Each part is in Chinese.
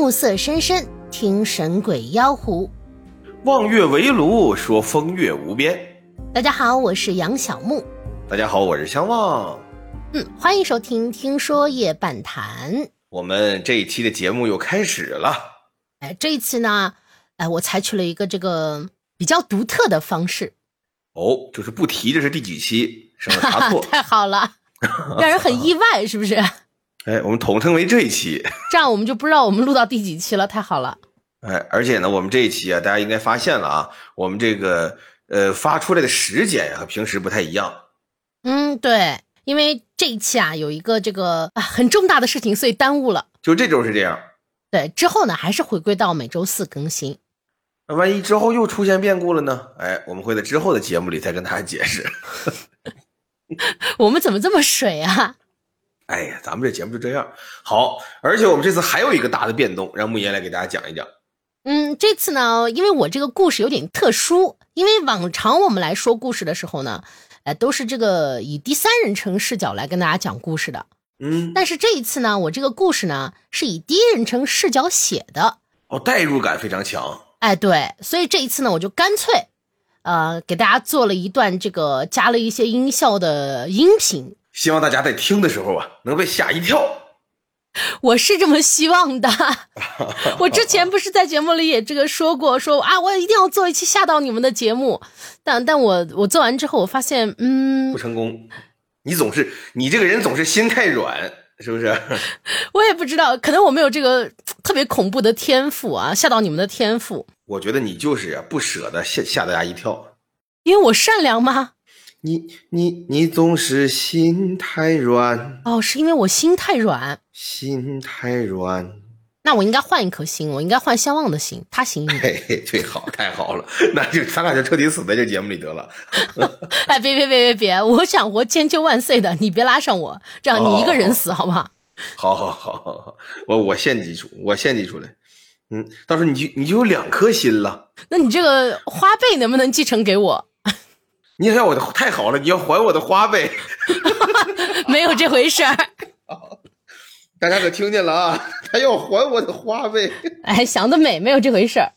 暮色深深，听神鬼妖狐。望月围炉，说风月无边。大家好，我是杨小木。大家好，我是相望。嗯，欢迎收听《听说夜半谈》。我们这一期的节目又开始了。哎，这一次呢，哎，我采取了一个这个比较独特的方式。哦，就是不提这是第几期，省得查错。太好了，让人很意外，是不是？哎，我们统称为这一期，这样我们就不知道我们录到第几期了。太好了。哎，而且呢，我们这一期啊，大家应该发现了啊，我们这个呃发出来的时间呀和平时不太一样。嗯，对，因为这一期啊有一个这个啊很重大的事情，所以耽误了。就这周是这样。对，之后呢还是回归到每周四更新。那万一之后又出现变故了呢？哎，我们会在之后的节目里再跟大家解释。我们怎么这么水啊？哎呀，咱们这节目就这样好，而且我们这次还有一个大的变动，让慕言来给大家讲一讲。嗯，这次呢，因为我这个故事有点特殊，因为往常我们来说故事的时候呢，呃，都是这个以第三人称视角来跟大家讲故事的。嗯，但是这一次呢，我这个故事呢是以第一人称视角写的。哦，代入感非常强。哎，对，所以这一次呢，我就干脆，呃，给大家做了一段这个加了一些音效的音频。希望大家在听的时候啊，能被吓一跳。我是这么希望的。我之前不是在节目里也这个说过，说啊，我一定要做一期吓到你们的节目。但但我我做完之后，我发现，嗯，不成功。你总是你这个人总是心太软，是不是？我也不知道，可能我没有这个特别恐怖的天赋啊，吓到你们的天赋。我觉得你就是不舍得吓吓大家一跳，因为我善良吗？你你你总是心太软哦，是因为我心太软，心太软。那我应该换一颗心，我应该换相望的心，他行一点。嘿嘿，最好，太好了，那就咱俩就彻底死在这节目里得了。哎，别别别别别，我想活千秋万岁的，你别拉上我，这样你一个人死好不好？好好好好好，我我献祭出，我献祭出来。嗯，到时候你就你就有两颗心了。那你这个花呗能不能继承给我？你要我的太好了，你要还我的花呗，没有这回事儿。大家可听见了啊？他要还我的花呗。哎，想得美，没有这回事儿。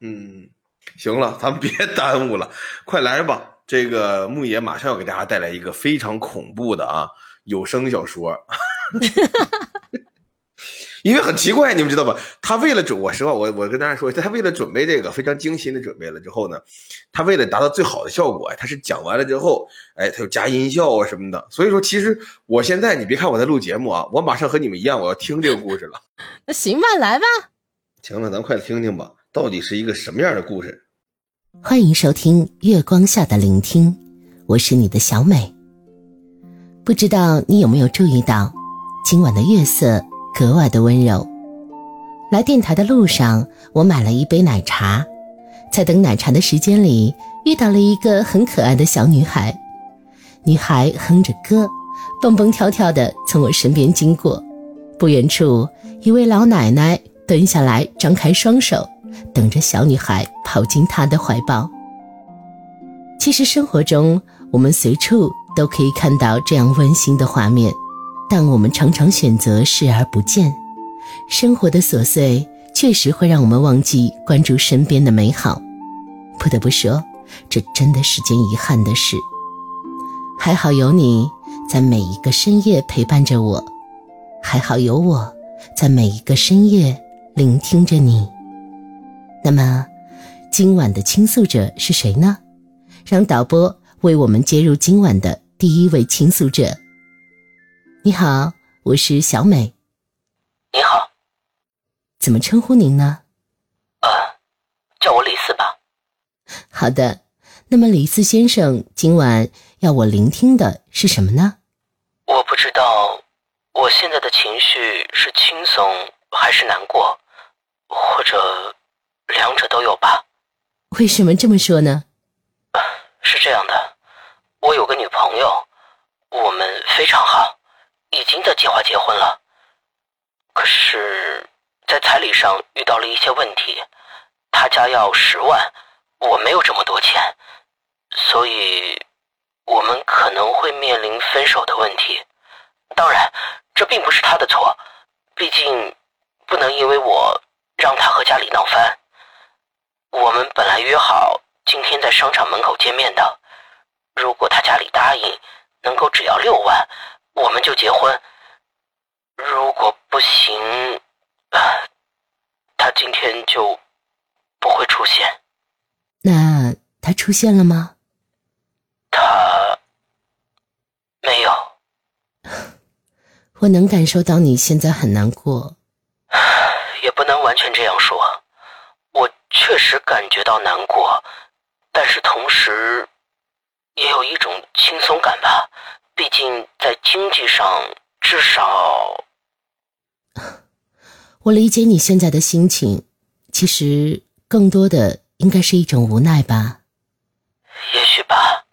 嗯，行了，咱们别耽误了，快来吧。这个牧野马上要给大家带来一个非常恐怖的啊有声小说。因为很奇怪，你们知道吧？他为了准，我实话，我我跟大家说，他为了准备这个非常精心的准备了之后呢，他为了达到最好的效果，他是讲完了之后，哎，他又加音效啊什么的。所以说，其实我现在你别看我在录节目啊，我马上和你们一样，我要听这个故事了。那行吧，来吧。行了，咱快听听吧，到底是一个什么样的故事？欢迎收听《月光下的聆听》，我是你的小美。不知道你有没有注意到，今晚的月色。格外的温柔。来电台的路上，我买了一杯奶茶，在等奶茶的时间里，遇到了一个很可爱的小女孩。女孩哼着歌，蹦蹦跳跳的从我身边经过。不远处，一位老奶奶蹲下来，张开双手，等着小女孩跑进她的怀抱。其实生活中，我们随处都可以看到这样温馨的画面。但我们常常选择视而不见，生活的琐碎确实会让我们忘记关注身边的美好。不得不说，这真的是件遗憾的事。还好有你在每一个深夜陪伴着我，还好有我在每一个深夜聆听着你。那么，今晚的倾诉者是谁呢？让导播为我们接入今晚的第一位倾诉者。你好，我是小美。你好，怎么称呼您呢？呃，叫我李四吧。好的，那么李四先生今晚要我聆听的是什么呢？我不知道，我现在的情绪是轻松还是难过，或者两者都有吧。为什么这么说呢？是这样的，我有个女朋友，我们非常好。已经在计划结婚了，可是，在彩礼上遇到了一些问题，他家要十万，我没有这么多钱，所以，我们可能会面临分手的问题。当然，这并不是他的错，毕竟，不能因为我让他和家里闹翻。我们本来约好今天在商场门口见面的，如果他家里答应，能够只要六万，我们就结婚。如果不行，他今天就不会出现。那他出现了吗？他没有。我能感受到你现在很难过，也不能完全这样说。我确实感觉到难过，但是同时也有一种轻松感吧。毕竟在经济上，至少……我理解你现在的心情，其实更多的应该是一种无奈吧。也许吧。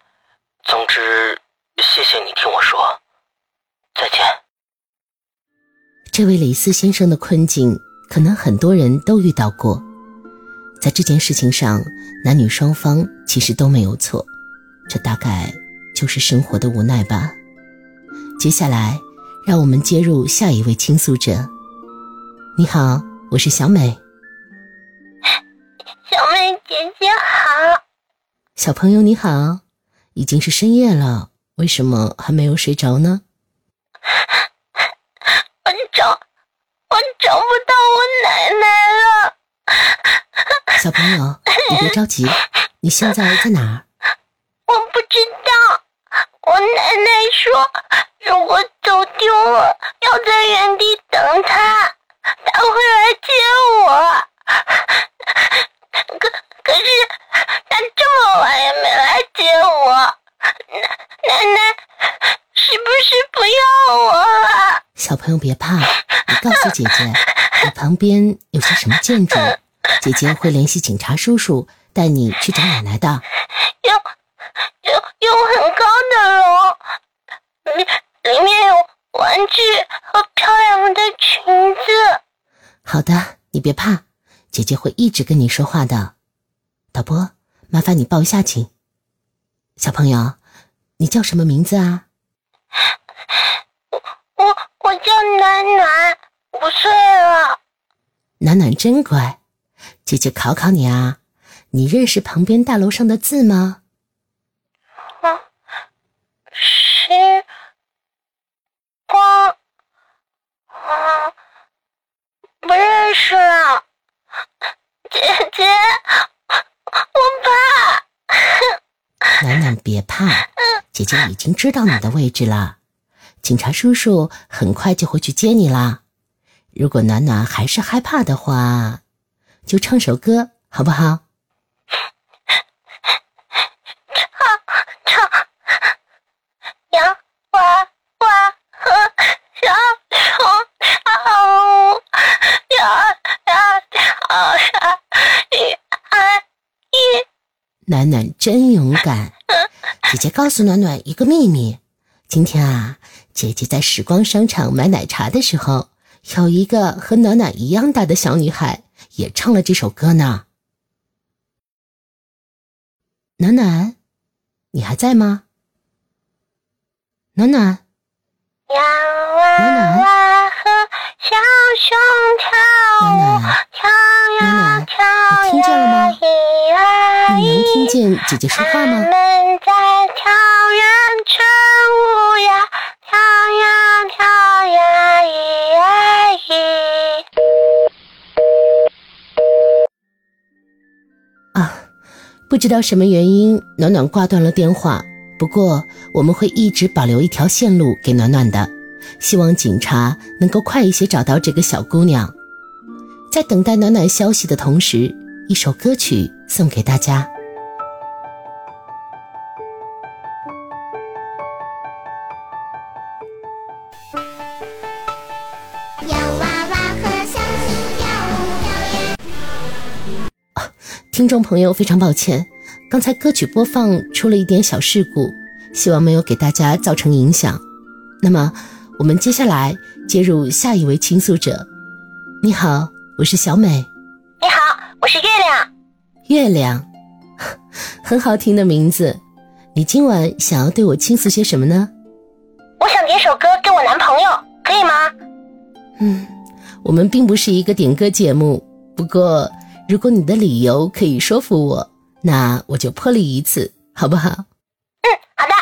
总之，谢谢你听我说。再见。这位李斯先生的困境，可能很多人都遇到过。在这件事情上，男女双方其实都没有错，这大概就是生活的无奈吧。接下来，让我们接入下一位倾诉者。你好，我是小美。小美姐姐好。小朋友你好，已经是深夜了，为什么还没有睡着呢？我找，我找不到我奶奶了。小朋友，你别着急，你现在在哪儿？我不知道。我奶奶说，如果走丢了，要在原地等她，她会来接我。可可是，她这么晚也没来接我。奶奶奶，是不是不要我了？小朋友别怕，你告诉姐姐，你旁边有些什么建筑？姐姐会联系警察叔叔带你去找奶奶的。有有有很高的楼，里里面有玩具和漂亮的裙子。好的，你别怕，姐姐会一直跟你说话的。导播，麻烦你报一下警。小朋友，你叫什么名字啊？我我我叫暖暖，五岁了。暖暖真乖。姐姐考考你啊，你认识旁边大楼上的字吗？啊，光啊，不认识了。姐姐，我怕。暖暖别怕，姐姐已经知道你的位置了，警察叔叔很快就会去接你啦。如果暖暖还是害怕的话。就唱首歌好不好？唱唱，阳花花和小虫跳，呀跳下一二一。暖暖真勇敢，姐姐告诉暖暖一个秘密：今天啊，姐姐在时光商场买奶茶的时候，有一个和暖暖一样大的小女孩。也唱了这首歌呢，暖暖，你还在吗？暖暖，洋娃娃和小熊跳舞，跳呀跳呀，你听见了吗？你能听见姐姐说话吗？们在跳圆圈舞呀，跳呀跳呀，一二一。啊不知道什么原因，暖暖挂断了电话。不过我们会一直保留一条线路给暖暖的，希望警察能够快一些找到这个小姑娘。在等待暖暖消息的同时，一首歌曲送给大家。听众朋友，非常抱歉，刚才歌曲播放出了一点小事故，希望没有给大家造成影响。那么，我们接下来接入下一位倾诉者。你好，我是小美。你好，我是月亮。月亮，很好听的名字。你今晚想要对我倾诉些什么呢？我想点首歌给我男朋友，可以吗？嗯，我们并不是一个点歌节目。不过，如果你的理由可以说服我，那我就破例一次，好不好？嗯，好的。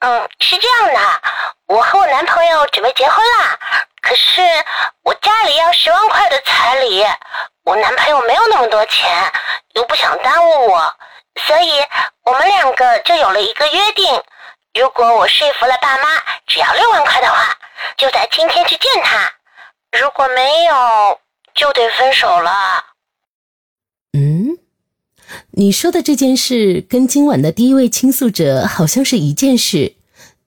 嗯，是这样的，我和我男朋友准备结婚啦，可是我家里要十万块的彩礼，我男朋友没有那么多钱，又不想耽误我，所以我们两个就有了一个约定：如果我说服了爸妈，只要六万块的话，就在今天去见他；如果没有，就得分手了。嗯，你说的这件事跟今晚的第一位倾诉者好像是一件事。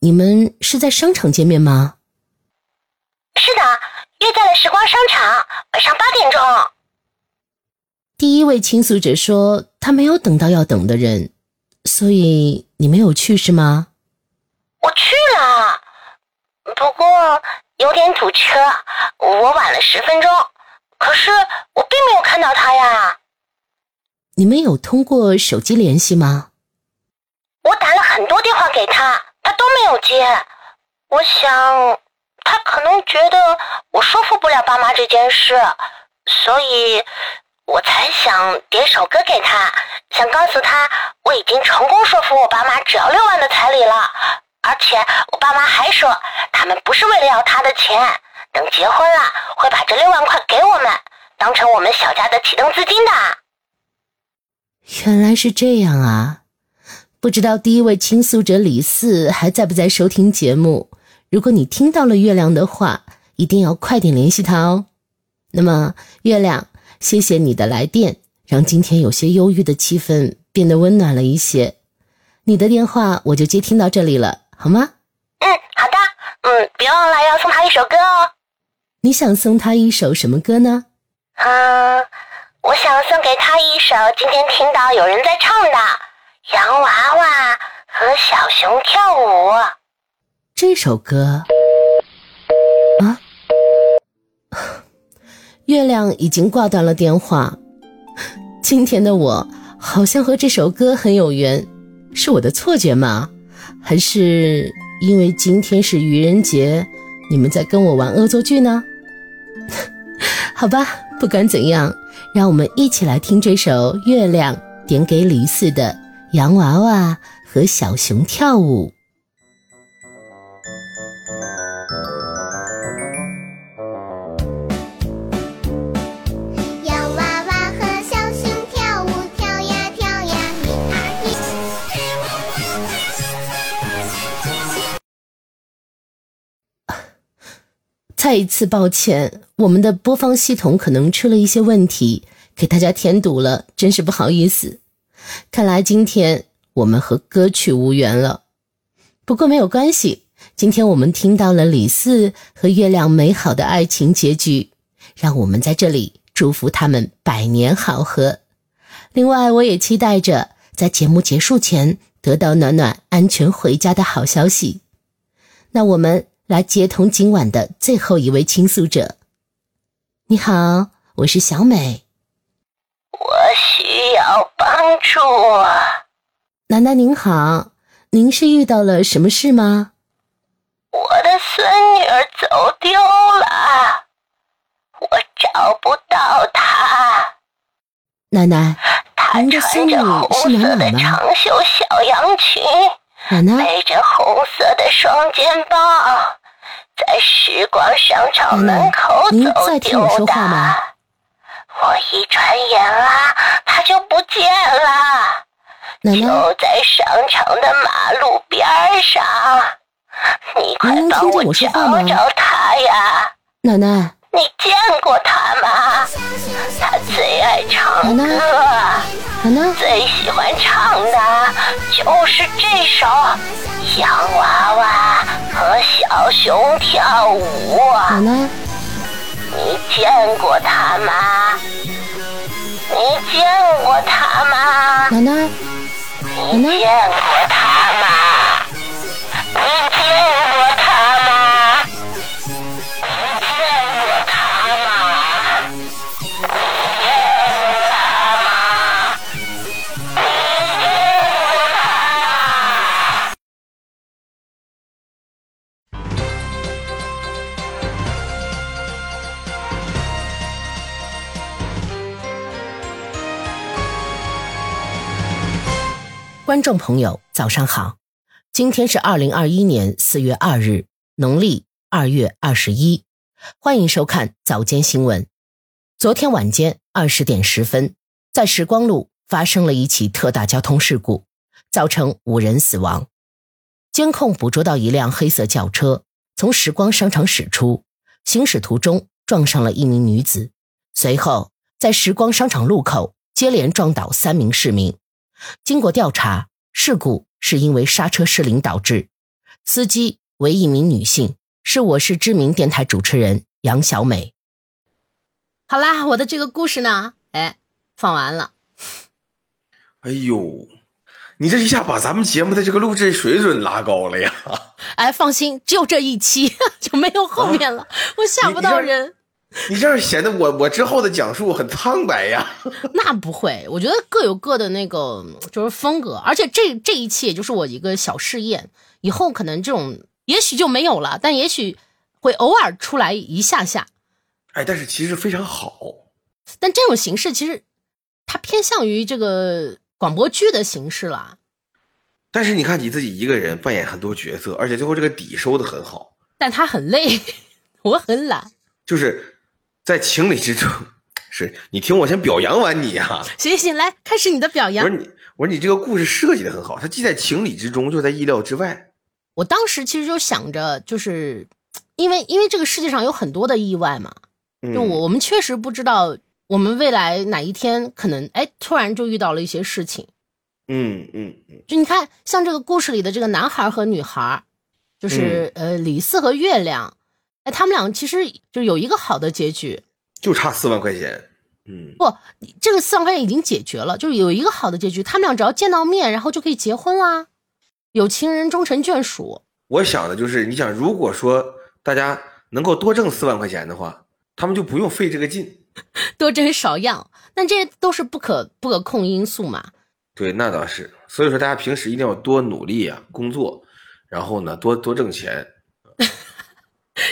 你们是在商场见面吗？是的，约在了时光商场，晚上八点钟。第一位倾诉者说他没有等到要等的人，所以你没有去是吗？我去了，不过有点堵车，我晚了十分钟。可是我并没有看到他呀。你们有通过手机联系吗？我打了很多电话给他，他都没有接。我想，他可能觉得我说服不了爸妈这件事，所以我才想点首歌给他，想告诉他我已经成功说服我爸妈只要六万的彩礼了。而且我爸妈还说，他们不是为了要他的钱。等结婚了，会把这六万块给我们，当成我们小家的启动资金的。原来是这样啊！不知道第一位倾诉者李四还在不在收听节目？如果你听到了月亮的话，一定要快点联系他哦。那么，月亮，谢谢你的来电，让今天有些忧郁的气氛变得温暖了一些。你的电话我就接听到这里了，好吗？嗯，好的。嗯，别忘了要送他一首歌哦。你想送他一首什么歌呢？嗯，我想送给他一首今天听到有人在唱的《洋娃娃和小熊跳舞》这首歌。啊！月亮已经挂断了电话。今天的我好像和这首歌很有缘，是我的错觉吗？还是因为今天是愚人节？你们在跟我玩恶作剧呢？好吧，不管怎样，让我们一起来听这首月亮点给李四的《洋娃娃和小熊跳舞》。洋娃娃和小熊跳舞，跳呀跳呀再一次抱歉，我们的播放系统可能出了一些问题，给大家添堵了，真是不好意思。看来今天我们和歌曲无缘了，不过没有关系。今天我们听到了李四和月亮美好的爱情结局，让我们在这里祝福他们百年好合。另外，我也期待着在节目结束前得到暖暖安全回家的好消息。那我们。来接通今晚的最后一位倾诉者。你好，我是小美。我需要帮助。奶奶您好，您是遇到了什么事吗？我的孙女儿走丢了，我找不到她。奶奶，您的孙女是哪哪吗？长袖小洋裙，奶奶背着红色的双肩包。在时光商场门口走丢的，我一转眼啊，他就不见了。就在商场的马路边上，你快帮我找找他呀！奶奶。你见过他吗？他最爱唱歌，最喜欢唱的就是这首《洋娃娃和小熊跳舞》。你见过他吗？你见过他吗？你见过他观众朋友，早上好！今天是二零二一年四月二日，农历二月二十一。欢迎收看早间新闻。昨天晚间二十点十分，在时光路发生了一起特大交通事故，造成五人死亡。监控捕捉到一辆黑色轿车从时光商场驶出，行驶途中撞上了一名女子，随后在时光商场路口接连撞倒三名市民。经过调查，事故是因为刹车失灵导致，司机为一名女性，是我市知名电台主持人杨小美。好啦，我的这个故事呢，哎，放完了。哎呦，你这一下把咱们节目的这个录制水准拉高了呀！哎，放心，只有这一期 就没有后面了，我吓不到人。你这样显得我我之后的讲述很苍白呀。那不会，我觉得各有各的那个就是风格，而且这这一期也就是我一个小试验，以后可能这种也许就没有了，但也许会偶尔出来一下下。哎，但是其实非常好。但这种形式其实它偏向于这个广播剧的形式了。但是你看你自己一个人扮演很多角色，而且最后这个底收的很好。但他很累，我很懒。就是在情理之中，是你听我先表扬完你呀。行行，来开始你的表扬。我说你，我说你这个故事设计的很好，它既在情理之中，又在意料之外。我当时其实就想着，就是因为因为这个世界上有很多的意外嘛，就我我们确实不知道我们未来哪一天可能哎突然就遇到了一些事情。嗯嗯嗯，就你看，像这个故事里的这个男孩和女孩，就是呃李四和月亮，哎，他们俩其实就有一个好的结局，就差四万块钱。嗯，不，这个四万块钱已经解决了，就是有一个好的结局，他们俩只要见到面，然后就可以结婚啦，有情人终成眷属。我想的就是，你想，如果说大家能够多挣四万块钱的话，他们就不用费这个劲，多挣少样，但这些都是不可不可控因素嘛。对，那倒是。所以说，大家平时一定要多努力啊，工作，然后呢，多多挣钱。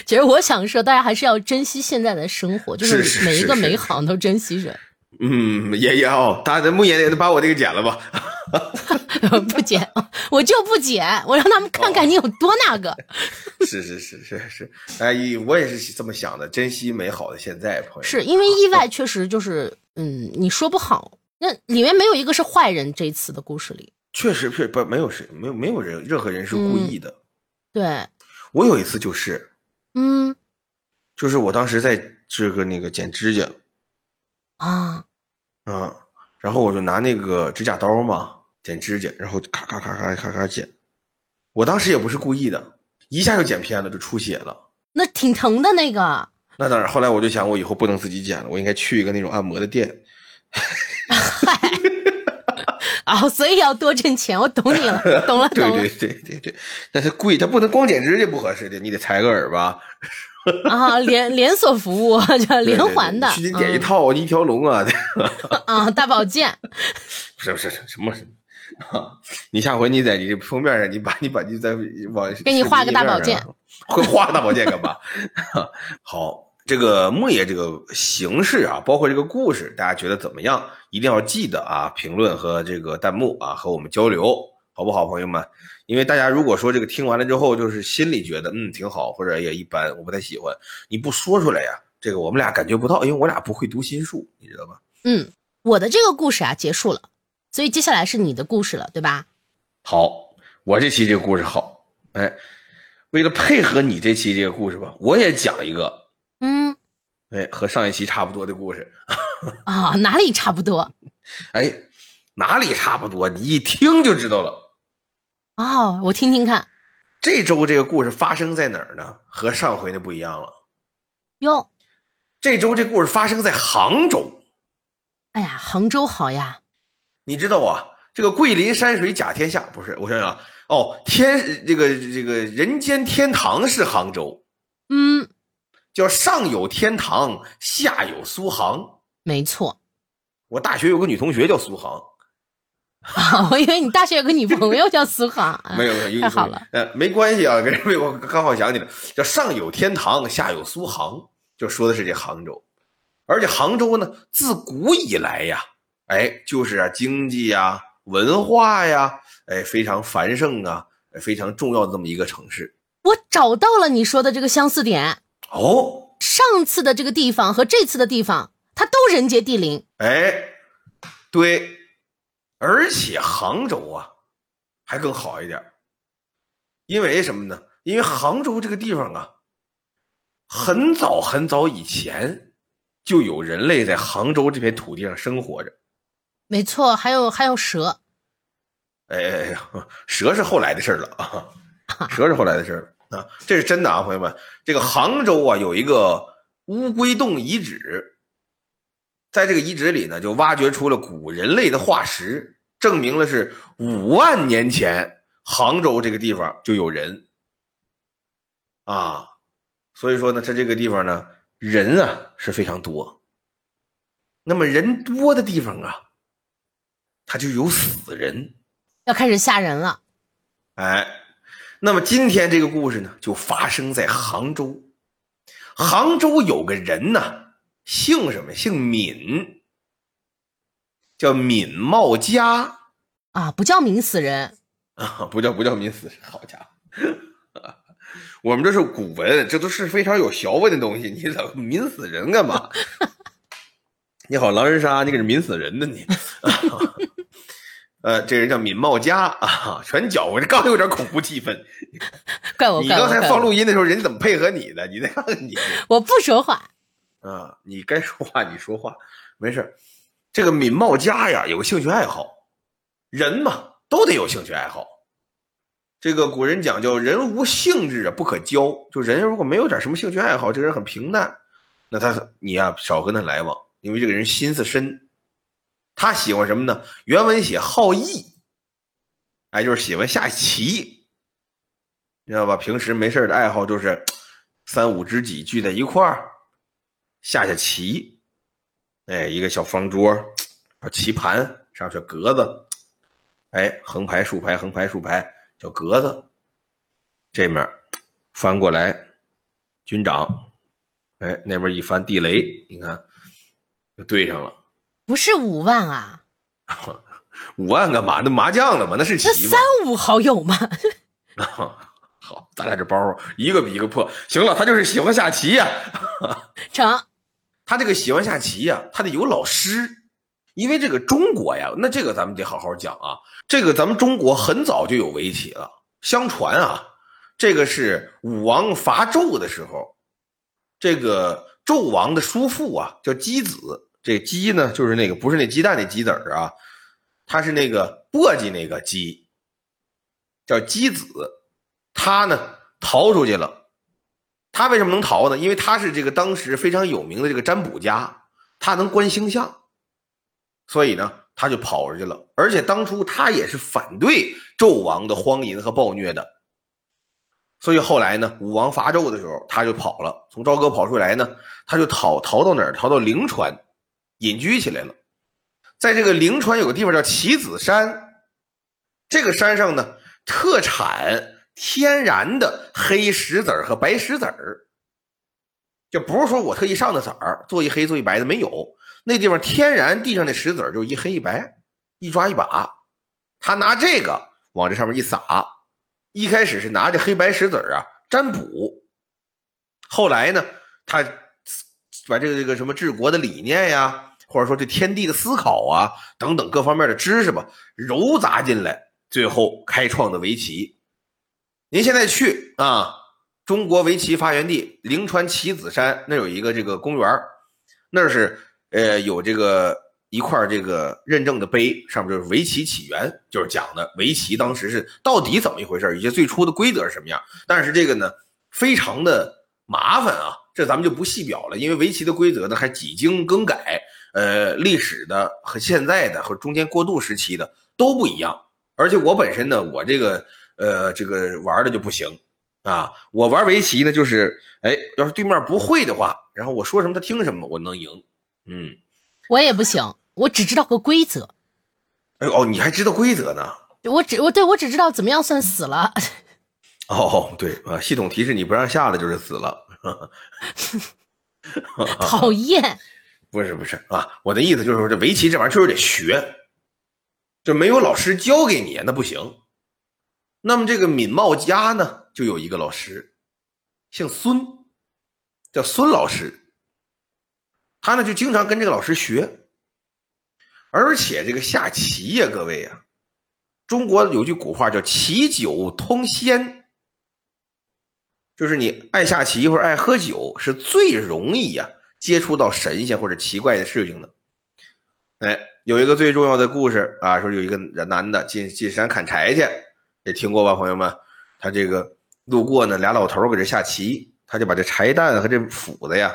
其实我想说，大家还是要珍惜现在的生活，就是每一个美好都珍惜着。嗯，也也要，大家木也得把我这个剪了吧。不剪，我就不剪，我让他们看看你有多那个。是是是是是，哎，我也是这么想的，珍惜美好的现在，朋友。是因为意外确实就是，嗯，你说不好。那里面没有一个是坏人，这次的故事里确实确不没有谁没有没有人任何人是故意的。对，我有一次就是，嗯，就是我当时在这个那个剪指甲，啊，嗯，然后我就拿那个指甲刀嘛剪指甲，然后咔咔咔咔咔咔剪，我当时也不是故意的，一下就剪偏了，就出血了。那挺疼的那个。那当然，后来我就想，我以后不能自己剪了，我应该去一个那种按摩的店。嗨，啊，所以要多挣钱，我懂你了，懂了，懂了。对对对对对，但是贵，它不能光剪指甲不合适的，你得裁个耳吧。啊，连连锁服务叫连环的，去你点一套，一条龙啊。啊，大保健。不是不是什么？啊，你下回你在你封面上，你把你把你再往给你画个大保健，会画大保健干嘛？好。这个木爷这个形式啊，包括这个故事，大家觉得怎么样？一定要记得啊，评论和这个弹幕啊，和我们交流，好不好，朋友们？因为大家如果说这个听完了之后，就是心里觉得嗯挺好，或者也一般，我不太喜欢，你不说出来呀，这个我们俩感觉不到，因为我俩不会读心术，你知道吗？嗯，我的这个故事啊结束了，所以接下来是你的故事了，对吧？好，我这期这个故事好，哎，为了配合你这期这个故事吧，我也讲一个。嗯，哎，和上一期差不多的故事 啊，哪里差不多？哎，哪里差不多？你一听就知道了。哦，我听听看。这周这个故事发生在哪儿呢？和上回的不一样了。哟，这周这故事发生在杭州。哎呀，杭州好呀。你知道啊，这个桂林山水甲天下不是？我想想，哦，天，这个这个人间天堂是杭州。嗯。叫上有天堂，下有苏杭。没错，我大学有个女同学叫苏杭。我以为你大学有个女朋友叫苏杭。没有没有，太好了。呃，没关系啊，跟我刚好想起来，叫上有天堂，下有苏杭，就说的是这杭州。而且杭州呢，自古以来呀，哎，就是啊，经济呀、文化呀，哎，非常繁盛啊，非常重要的这么一个城市。我找到了你说的这个相似点。哦，上次的这个地方和这次的地方，它都人杰地灵。哎，对，而且杭州啊，还更好一点，因为什么呢？因为杭州这个地方啊，很早很早以前就有人类在杭州这片土地上生活着。没错，还有还有蛇。哎蛇是后来的事了啊，蛇是后来的事了啊，这是真的啊，朋友们，这个杭州啊有一个乌龟洞遗址，在这个遗址里呢，就挖掘出了古人类的化石，证明了是五万年前杭州这个地方就有人。啊，所以说呢，它这个地方呢，人啊是非常多，那么人多的地方啊，它就有死人。要开始吓人了，哎，那么今天这个故事呢，就发生在杭州。杭州有个人呢，姓什么？姓闵，叫闵茂佳啊，不叫闵死人啊，不叫不叫闵死人。好家伙，我们这是古文，这都是非常有学问的东西，你怎么闵死人干嘛？你好，狼人杀，你可是闵死人呢你。呃，这人叫闵茂佳啊，全搅和，这刚有点恐怖气氛。怪我，你刚才放录音的时候，人怎么配合你的？你再看看你，我不说话啊，你该说话你说话，没事这个闵茂佳呀，有个兴趣爱好，人嘛都得有兴趣爱好。这个古人讲叫人无兴致啊不可交，就人如果没有点什么兴趣爱好，这个人很平淡，那他你呀少跟他来往，因为这个人心思深。他喜欢什么呢？原文写好艺，哎，就是喜欢下棋，知道吧？平时没事的爱好就是 三五知己聚在一块儿下下棋，哎，一个小方桌，棋盘上是格子，哎，横排竖排，横排竖排叫格子，这面翻过来军长，哎，那边一翻地雷，你看就对上了。不是五万啊，五万干嘛？那麻将了吗？那是棋吗？三五好友吗？好，咱俩这包一个比一个破。行了，他就是喜欢下棋呀。成，他这个喜欢下棋呀，他得有老师，因为这个中国呀，那这个咱们得好好讲啊。这个咱们中国很早就有围棋了。相传啊，这个是武王伐纣的时候，这个纣王的叔父啊，叫箕子。这鸡呢，就是那个不是那鸡蛋那鸡子儿啊，它是那个簸箕那个鸡，叫箕子。他呢逃出去了，他为什么能逃呢？因为他是这个当时非常有名的这个占卜家，他能观星象，所以呢他就跑出去了。而且当初他也是反对纣王的荒淫和暴虐的，所以后来呢武王伐纣的时候他就跑了，从朝歌跑出来呢，他就逃逃到哪儿？逃到灵川。隐居起来了，在这个灵川有个地方叫棋子山，这个山上呢特产天然的黑石子和白石子儿，就不是说我特意上的色儿做一黑做一白的没有，那地方天然地上的石子就一黑一白，一抓一把，他拿这个往这上面一撒，一开始是拿着黑白石子啊占卜，后来呢他把这个这个什么治国的理念呀。或者说对天地的思考啊，等等各方面的知识吧，揉杂进来，最后开创的围棋。您现在去啊，中国围棋发源地灵川棋子山那有一个这个公园那是呃有这个一块这个认证的碑，上面就是围棋起源，就是讲的围棋当时是到底怎么一回事，以及最初的规则是什么样。但是这个呢，非常的麻烦啊，这咱们就不细表了，因为围棋的规则呢还几经更改。呃，历史的和现在的和中间过渡时期的都不一样，而且我本身呢，我这个呃这个玩的就不行啊，我玩围棋呢就是，哎，要是对面不会的话，然后我说什么他听什么，我能赢。嗯，我也不行，我只知道个规则。哎哦，你还知道规则呢？我只我对我只知道怎么样算死了。哦，对啊，系统提示你不让下了就是死了。讨厌。不是不是啊，我的意思就是说，这围棋这玩意儿确实得学，就没有老师教给你，那不行。那么这个闵茂家呢，就有一个老师，姓孙，叫孙老师。他呢就经常跟这个老师学，而且这个下棋呀，各位呀，中国有句古话叫“棋酒通仙”，就是你爱下棋或者爱喝酒，是最容易呀接触到神仙或者奇怪的事情的。哎，有一个最重要的故事啊，说有一个男的进进山砍柴去，也听过吧，朋友们？他这个路过呢，俩老头搁这下棋，他就把这柴担和这斧子呀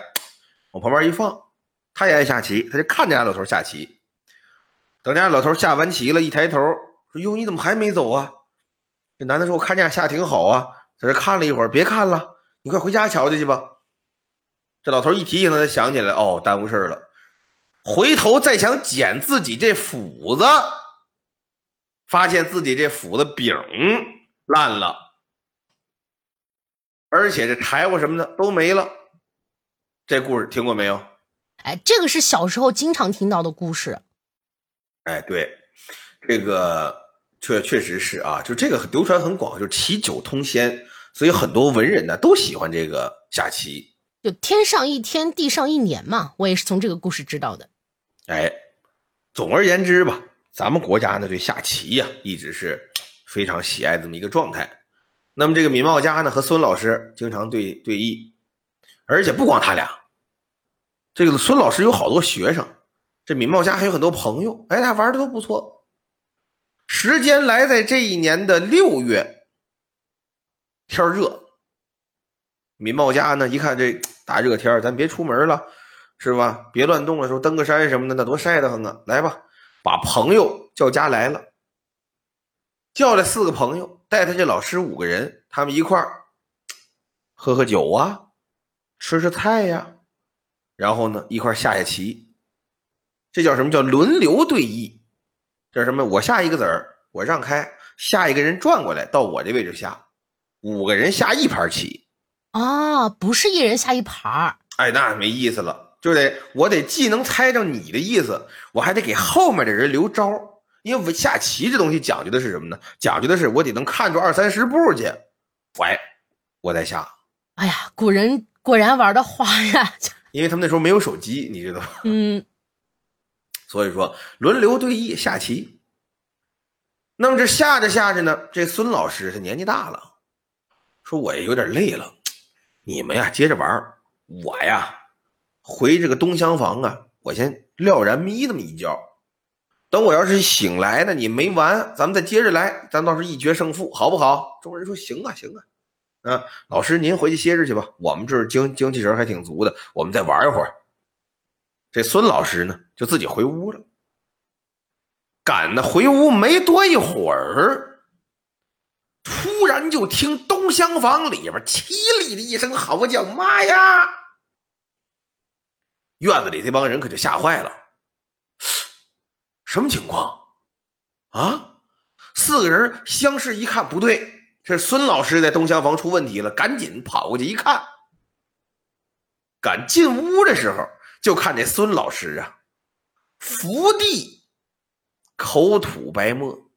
往旁边一放。他也爱下棋，他就看这俩老头下棋。等这俩老头下完棋了，一抬头说：“哟，你怎么还没走啊？”这男的说：“我看这俩下挺好啊，在这看了一会儿，别看了，你快回家瞧瞧去吧。”这老头一提醒他，才想起来，哦，耽误事了。回头再想捡自己这斧子，发现自己这斧子柄烂了，而且这柴火什么的都没了。这故事听过没有？哎，这个是小时候经常听到的故事。哎，对，这个确确实是啊，就这个流传很广，就棋酒通仙，所以很多文人呢都喜欢这个下棋。就天上一天，地上一年嘛，我也是从这个故事知道的。哎，总而言之吧，咱们国家呢对下棋呀一直是非常喜爱这么一个状态。那么这个闵茂家呢和孙老师经常对对弈，而且不光他俩。这个孙老师有好多学生，这闵茂家还有很多朋友，哎，他玩的都不错。时间来在这一年的六月，天热，闵茂家呢一看这大热天咱别出门了，是吧？别乱动了，说登个山什么的，那多晒得很啊！来吧，把朋友叫家来了，叫来四个朋友，带他这老师五个人，他们一块儿喝喝酒啊，吃吃菜呀。然后呢，一块下下棋，这叫什么叫轮流对弈？叫什么？我下一个子儿，我让开，下一个人转过来到我这位置下，五个人下一盘棋。啊，不是一人下一盘哎，那没意思了，就得我得既能猜着你的意思，我还得给后面的人留招因为下棋这东西讲究的是什么呢？讲究的是我得能看出二三十步去，喂，我再下。哎呀，古人果然玩的花呀！因为他们那时候没有手机，你知道吗？嗯，所以说轮流对弈下棋。那么这下着下着呢，这孙老师他年纪大了，说我也有点累了，你们呀接着玩，我呀回这个东厢房啊，我先撂然眯这么一觉，等我要是醒来呢，你没完，咱们再接着来，咱到时候一决胜负，好不好？众人说行啊，行啊。啊，老师，您回去歇着去吧。我们这儿精精气神还挺足的，我们再玩一会儿。这孙老师呢，就自己回屋了。赶的回屋没多一会儿，突然就听东厢房里边凄厉的一声嚎叫：“妈呀！”院子里这帮人可就吓坏了。什么情况？啊！四个人相视一看，不对。这孙老师在东厢房出问题了，赶紧跑过去一看。赶进屋的时候，就看这孙老师啊，伏地，口吐白沫，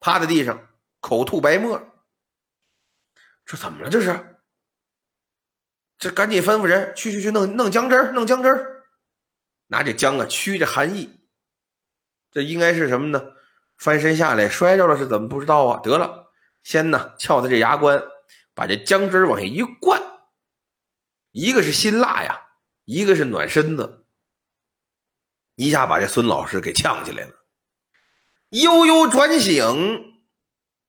趴在地上，口吐白沫。这怎么了？这是？这赶紧吩咐人去去去弄弄姜汁儿，弄姜汁儿，拿这姜啊驱着寒意。这应该是什么呢？翻身下来摔着了，是怎么不知道啊？得了。先呢，撬他这牙关，把这姜汁往下一灌，一个是辛辣呀，一个是暖身子，一下把这孙老师给呛起来了。悠悠转醒，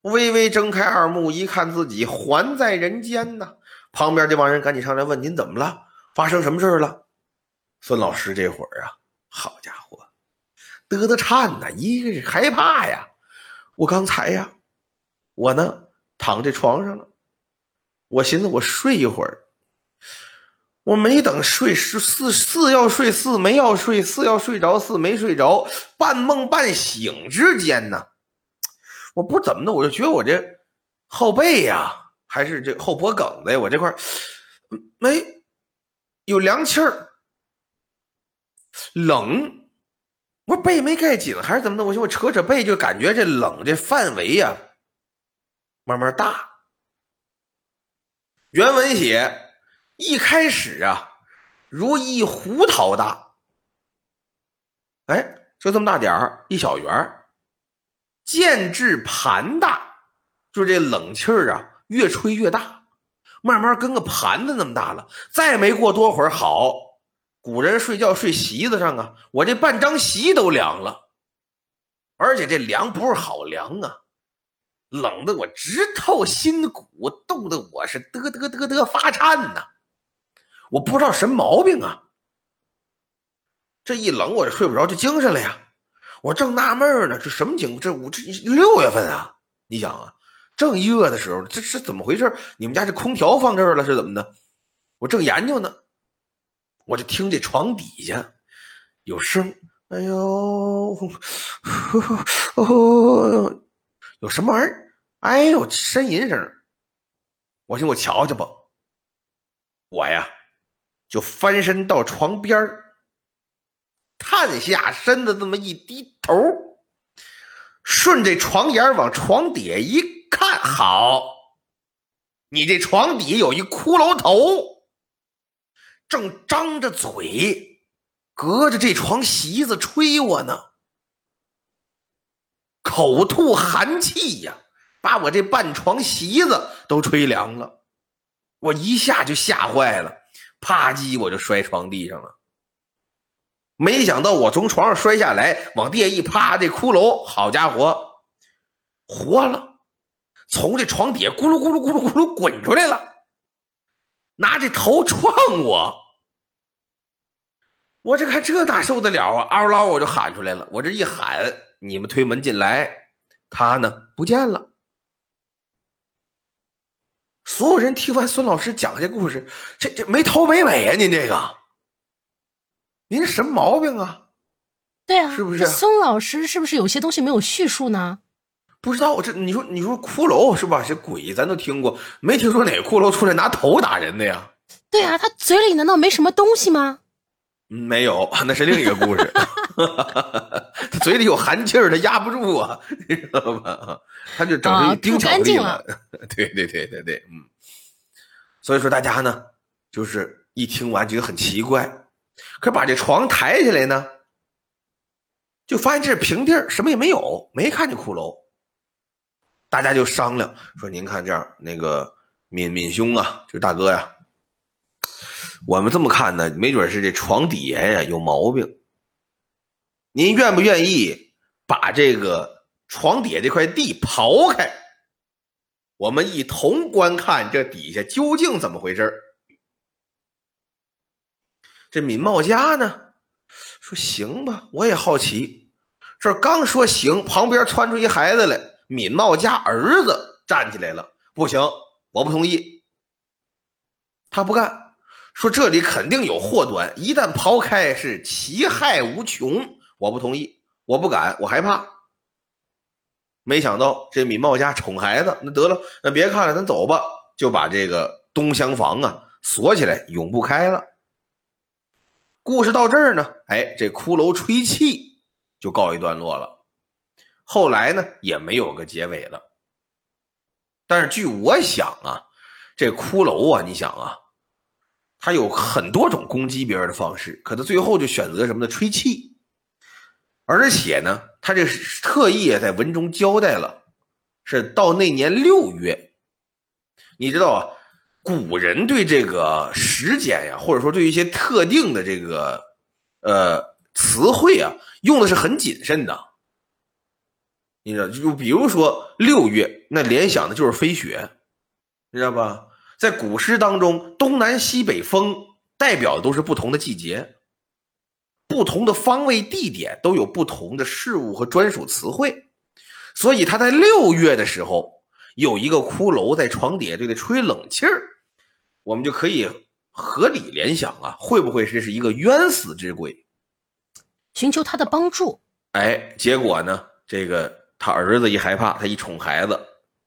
微微睁开二目，一看自己还在人间呢。旁边这帮人赶紧上来问：“您怎么了？发生什么事了？”孙老师这会儿啊，好家伙，嘚嘚颤呐，一个是害怕呀，我刚才呀。我呢，躺在床上了。我寻思，我睡一会儿。我没等睡，是四四要睡四没要睡，四要睡着四没睡着。半梦半醒之间呢，我不怎么的，我就觉得我这后背呀，还是这后脖梗子呀，我这块没有凉气儿，冷。我被没盖紧还是怎么的？我我扯扯背，就感觉这冷这范围呀、慢慢大。原文写，一开始啊，如一胡桃大，哎，就这么大点儿，一小圆，渐至盘大，就这冷气儿啊，越吹越大，慢慢跟个盘子那么大了。再没过多会儿，好，古人睡觉睡席子上啊，我这半张席都凉了，而且这凉不是好凉啊，冷的我直透心骨，冻得我是嘚嘚嘚嘚发颤呐！我不知道什么毛病啊，这一冷我就睡不着，就精神了呀。我正纳闷呢，这什么情况？这我这六月份啊，你想啊，正热的时候，这是怎么回事？你们家这空调放这儿了是怎么的？我正研究呢，我就听这床底下有声，哎呦，哦，有什么玩意儿？哎呦，呻吟声！我寻我瞧瞧吧，我呀就翻身到床边儿探下身子，这么一低头，顺着床沿往床底下一看，好，你这床底有一骷髅头，正张着嘴，隔着这床席子吹我呢，口吐寒气呀，把我这半床席子都吹凉了，我一下就吓坏了，啪叽我就摔床地上了。没想到我从床上摔下来，往地下一趴，这骷髅，好家伙，活了，从这床底下咕噜咕噜咕噜咕噜滚出来了，拿着头撞我，我这看这哪受得了啊！嗷嗷我就喊出来了，我这一喊，你们推门进来，他呢不见了。所有人听完孙老师讲这故事，这这没头没尾啊！您这个。您什么毛病啊？对啊，是不是这孙老师是不是有些东西没有叙述呢？不知道这你说你说骷髅是吧？这鬼咱都听过，没听说哪个骷髅出来拿头打人的呀？对啊，他嘴里难道没什么东西吗？嗯没有，那是另一个故事。他嘴里有寒气儿，他压不住啊，你知道吗？他就整啊成一冰吐巧克力了干净了。对对对对对，嗯。所以说大家呢，就是一听完觉得很奇怪，可把这床抬起来呢，就发现这是平地儿，什么也没有，没看见骷髅。大家就商量说：“您看这样，那个敏敏兄啊，就是大哥呀，我们这么看呢，没准是这床底下呀有毛病。您愿不愿意把这个床底下这块地刨开，我们一同观看这底下究竟怎么回事儿这闵茂家呢，说行吧，我也好奇。这刚说行，旁边窜出一孩子来，闵茂家儿子站起来了，不行，我不同意。他不干，说这里肯定有祸端，一旦刨开是其害无穷，我不同意，我不敢，我害怕。没想到这闵茂家宠孩子，那得了，那别看了，咱走吧，就把这个东厢房啊锁起来，永不开了。故事到这儿呢，哎，这骷髅吹气就告一段落了。后来呢，也没有个结尾了。但是据我想啊，这骷髅啊，你想啊，它有很多种攻击别人的方式，可它最后就选择什么呢？吹气。而且呢，他这是特意也在文中交代了，是到那年六月，你知道啊，古人对这个时间呀，或者说对一些特定的这个呃词汇啊，用的是很谨慎的。你知道，就比如说六月，那联想的就是飞雪，你知道吧？在古诗当中，东南西北风代表的都是不同的季节。不同的方位、地点都有不同的事物和专属词汇，所以他在六月的时候有一个骷髅在床底下对他吹冷气儿，我们就可以合理联想啊，会不会这是一个冤死之鬼？寻求他的帮助。哎，结果呢，这个他儿子一害怕，他一宠孩子，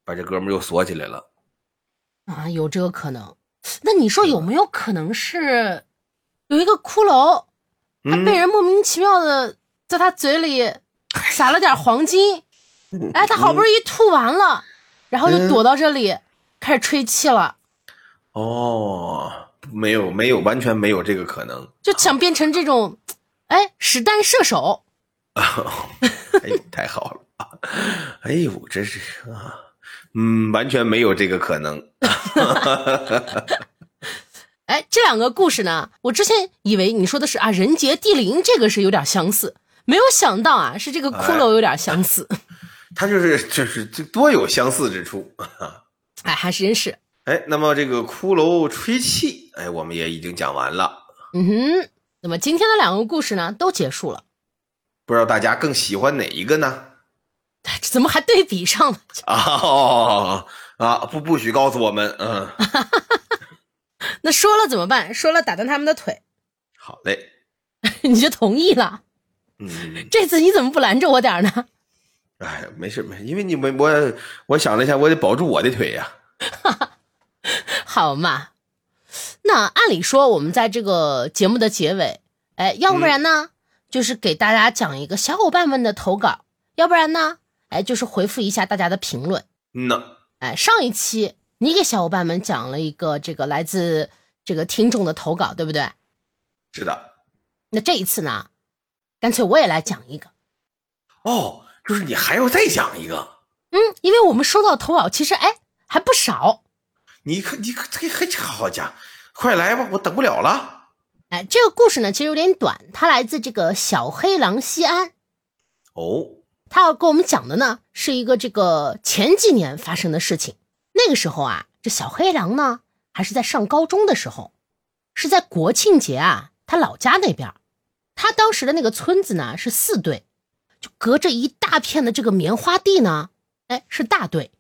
把这哥们儿又锁起来了。啊，有这个可能。那你说有没有可能是有一个骷髅，他嗯被人莫名其妙的在他嘴里撒了点黄金，哎，他好不容易吐完了，然后就躲到这里开始吹气了，哦，没有没有，完全没有这个可能。就想变成这种，哎，实弹射手。哎呦，太好了！哎呦，真是啊，嗯，完全没有这个可能。哎，这两个故事呢，我之前以为你说的是啊，人杰地灵，这个是有点相似，没有想到啊，是这个骷髅有点相似。他就是就是这多有相似之处。哎，还是真是。哎，那么这个骷髅吹气，哎，我们也已经讲完了。嗯哼，那么今天的两个故事呢，都结束了。不知道大家更喜欢哪一个呢？怎么还对比上了？啊啊！不不许告诉我们，嗯。那说了怎么办？说了打断他们的腿。好嘞，你就同意了。嗯，这次你怎么不拦着我点呢？哎，没事没事，因为你们我我想了一下，我得保住我的腿呀。好嘛，那按理说我们在这个节目的结尾，哎，要不然呢，就是给大家讲一个小伙伴们的投稿，要不然呢，哎，就是回复一下大家的评论。嗯呐，哎，上一期。你给小伙伴们讲了一个这个来自这个听众的投稿，对不对？是的。那这一次呢，干脆我也来讲一个。哦，就是你还要再讲一个？嗯，因为我们收到投稿其实哎还不少。你可你可这还好家伙，快来吧，我等不了了。哎，这个故事呢其实有点短，它来自这个小黑狼西安。哦。他要跟我们讲的呢是一个这个前几年发生的事情。那个时候啊，这小黑狼呢还是在上高中的时候，是在国庆节啊，他老家那边，他当时的那个村子呢是四队，就隔着一大片的这个棉花地呢，哎是大队。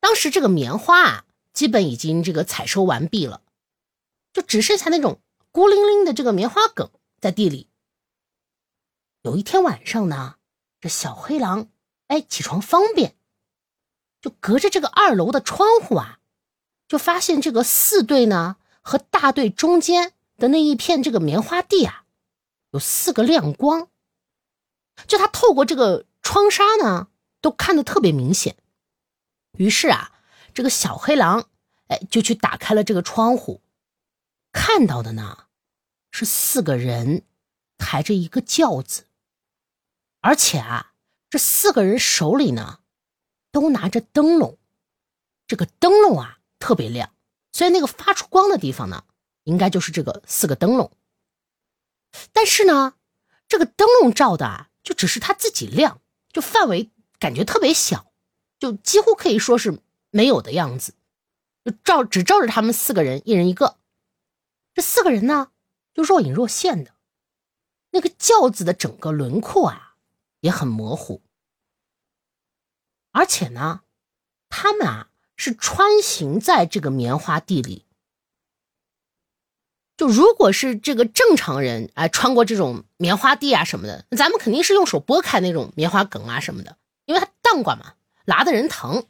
当时这个棉花啊，基本已经这个采收完毕了，就只剩下那种孤零零的这个棉花梗在地里。有一天晚上呢，这小黑狼哎起床方便。就隔着这个二楼的窗户啊，就发现这个四队呢和大队中间的那一片这个棉花地啊，有四个亮光。就他透过这个窗纱呢，都看得特别明显。于是啊，这个小黑狼哎就去打开了这个窗户，看到的呢是四个人抬着一个轿子，而且啊，这四个人手里呢。都拿着灯笼，这个灯笼啊特别亮，所以那个发出光的地方呢，应该就是这个四个灯笼。但是呢，这个灯笼照的啊，就只是他自己亮，就范围感觉特别小，就几乎可以说是没有的样子，就照只照着他们四个人，一人一个。这四个人呢，就若隐若现的，那个轿子的整个轮廓啊，也很模糊。而且呢，他们啊是穿行在这个棉花地里。就如果是这个正常人哎穿过这种棉花地啊什么的，咱们肯定是用手拨开那种棉花梗啊什么的，因为它荡过嘛，拉的人疼。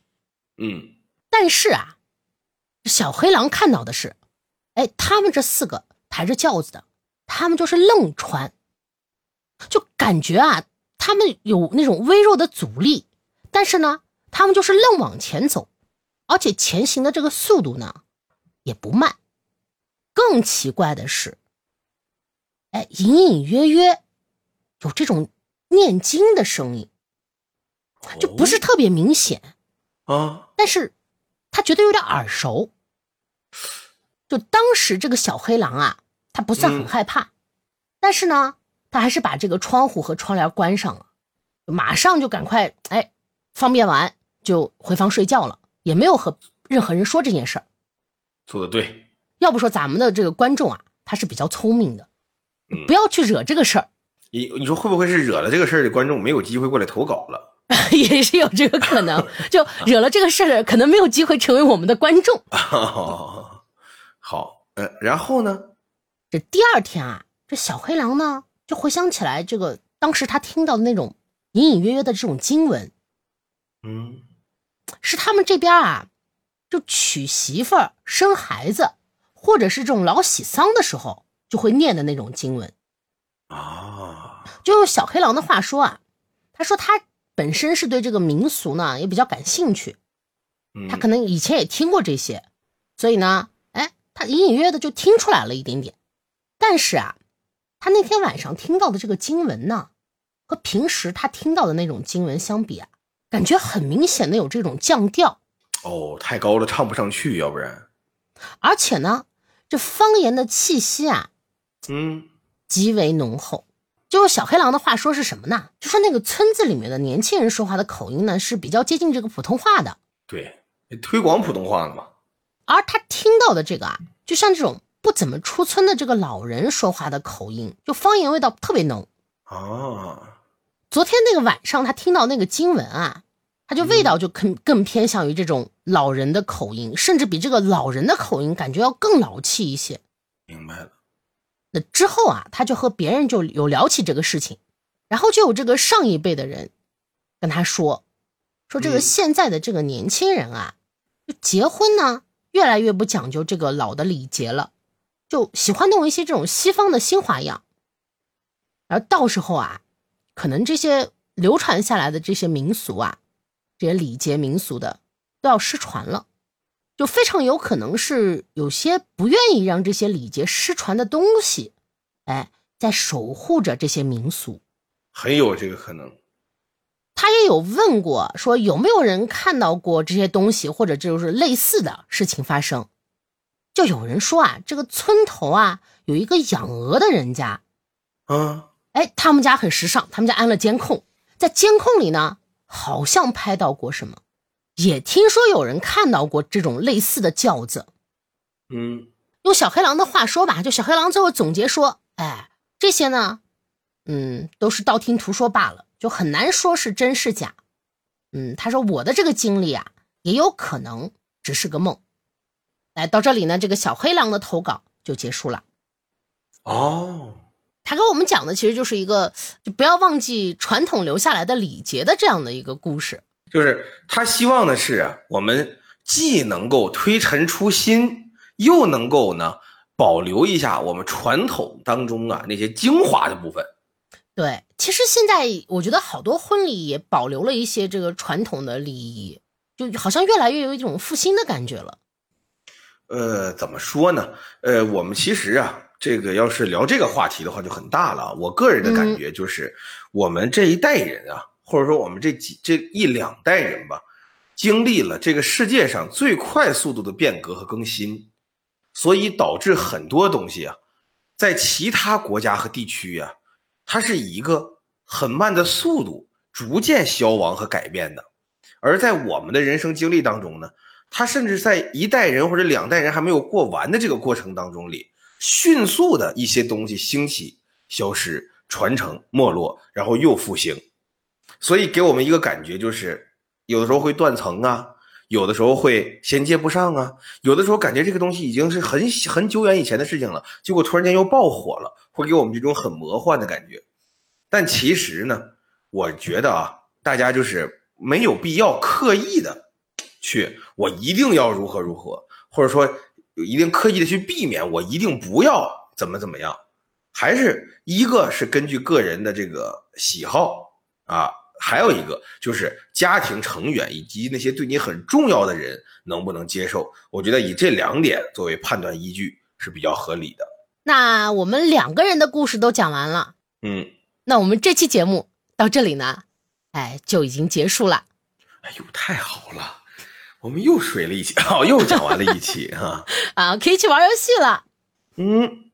嗯。但是啊，小黑狼看到的是，哎，他们这四个抬着轿子的，他们就是愣穿，就感觉啊，他们有那种微弱的阻力。但是呢，他们就是愣往前走，而且前行的这个速度呢，也不慢。更奇怪的是，哎，隐隐约约有这种念经的声音，就不是特别明显啊。但是，他觉得有点耳熟。就当时这个小黑狼啊，他不算很害怕，但是呢，他还是把这个窗户和窗帘关上了，马上就赶快哎。方便完就回房睡觉了，也没有和任何人说这件事儿。做的对，要不说咱们的这个观众啊，他是比较聪明的，不要去惹这个事儿。你你说会不会是惹了这个事儿的观众没有机会过来投稿了？也是有这个可能，就惹了这个事儿，可能没有机会成为我们的观众。好，呃，然后呢？这第二天啊，这小黑狼呢就回想起来这个当时他听到的那种隐隐约约的这种经文。嗯，是他们这边啊，就娶媳妇儿、生孩子，或者是这种老喜丧的时候，就会念的那种经文啊。就用小黑狼的话说啊，他说他本身是对这个民俗呢也比较感兴趣，嗯他可能以前也听过这些，所以呢，哎，他隐隐约约的就听出来了一点点。但是啊，他那天晚上听到的这个经文呢，和平时他听到的那种经文相比啊，感觉很明显的有这种降调，哦，太高了，唱不上去，要不然，而且呢，这方言的气息啊嗯，极为浓厚。就用小黑狼的话说是什么呢？就说那个村子里面的年轻人说话的口音呢是比较接近这个普通话的，对，推广普通话了嘛，而他听到的这个啊，就像这种不怎么出村的这个老人说话的口音，就方言味道特别浓。啊，昨天那个晚上，他听到那个经文啊，他就味道就更更偏向于这种老人的口音，甚至比这个老人的口音感觉要更老气一些。明白了，那之后啊，他就和别人就有聊起这个事情，然后就有这个上一辈的人跟他说，说这个嗯现在的这个年轻人啊，就结婚呢越来越不讲究这个老的礼节了，就喜欢弄一些这种西方的新花样，而到时候啊，可能这些流传下来的这些民俗啊，这些礼节民俗的都要失传了。就非常有可能是有些不愿意让这些礼节失传的东西，哎，在守护着这些民俗。很有这个可能，他也有问过，说有没有人看到过这些东西，或者就是类似的事情发生。就有人说啊，这个村头啊有一个养鹅的人家，啊，哎，他们家很时尚，他们家安了监控，在监控里呢，好像拍到过什么，也听说有人看到过这种类似的轿子。嗯，用小黑狼的话说吧，就小黑狼最后总结说，哎，这些呢，嗯，都是道听途说罢了，就很难说是真是假。嗯，他说我的这个经历啊，也有可能只是个梦。来，到这里呢，这个小黑狼的投稿就结束了。哦，他给我们讲的其实就是一个，就不要忘记传统留下来的礼节的这样的一个故事。就是他希望的是啊，我们既能够推陈出新，又能够呢保留一下我们传统当中啊那些精华的部分。对，其实现在我觉得好多婚礼也保留了一些这个传统的礼仪，就好像越来越有一种复兴的感觉了。呃，怎么说呢？呃，我们其实啊，这个要是聊这个话题的话，就很大了。我个人的感觉就是，我们这一代人啊，或者说我们这几这一两代人吧，经历了这个世界上最快速度的变革和更新，所以导致很多东西啊，在其他国家和地区啊，它是以一个很慢的速度逐渐消亡和改变的，而在我们的人生经历当中呢。他甚至在一代人或者两代人还没有过完的这个过程当中里，迅速的一些东西兴起、消失、传承、没落，然后又复兴。所以给我们一个感觉就是，有的时候会断层啊，有的时候会衔接不上啊，有的时候感觉这个东西已经是很很久远以前的事情了，结果突然间又爆火了，会给我们这种很魔幻的感觉。但其实呢，我觉得啊，大家就是没有必要刻意的。去，我一定要如何如何，或者说一定刻意的去避免，我一定不要怎么怎么样，还是一个是根据个人的这个喜好啊，还有一个就是家庭成员以及那些对你很重要的人能不能接受。我觉得以这两点作为判断依据是比较合理的。那我们两个人的故事都讲完了，嗯，那我们这期节目到这里呢，哎，就已经结束了。哎呦，太好了。我们又水了一期，哦，又讲完了一期哈 啊，可以去玩游戏了。嗯，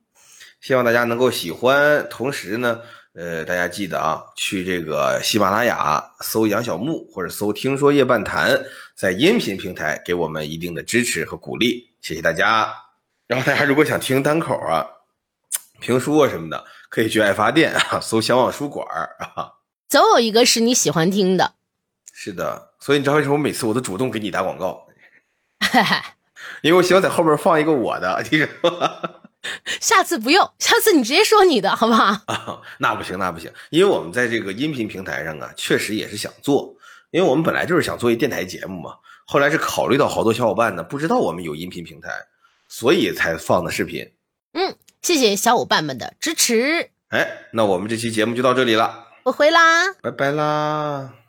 希望大家能够喜欢，同时呢，呃，大家记得啊，去这个喜马拉雅搜杨小木或者搜“听说夜半谈”，在音频平台给我们一定的支持和鼓励，谢谢大家。然后大家如果想听单口啊、评书啊什么的，可以去爱发电啊，搜“相望书馆”啊。总有一个是你喜欢听的。是的，所以你知道为什么我每次我都主动给你打广告？因为我希望在后面放一个我的，你知道吗？下次不用，下次你直接说你的好不好？啊，那不行，那不行，因为我们在这个音频平台上啊，确实也是想做，因为我们本来就是想做一电台节目嘛，后来是考虑到好多小伙伴呢不知道我们有音频平台，所以才放的视频。嗯，谢谢小伙伴们的支持。哎，那我们这期节目就到这里了，我回啦。拜拜啦。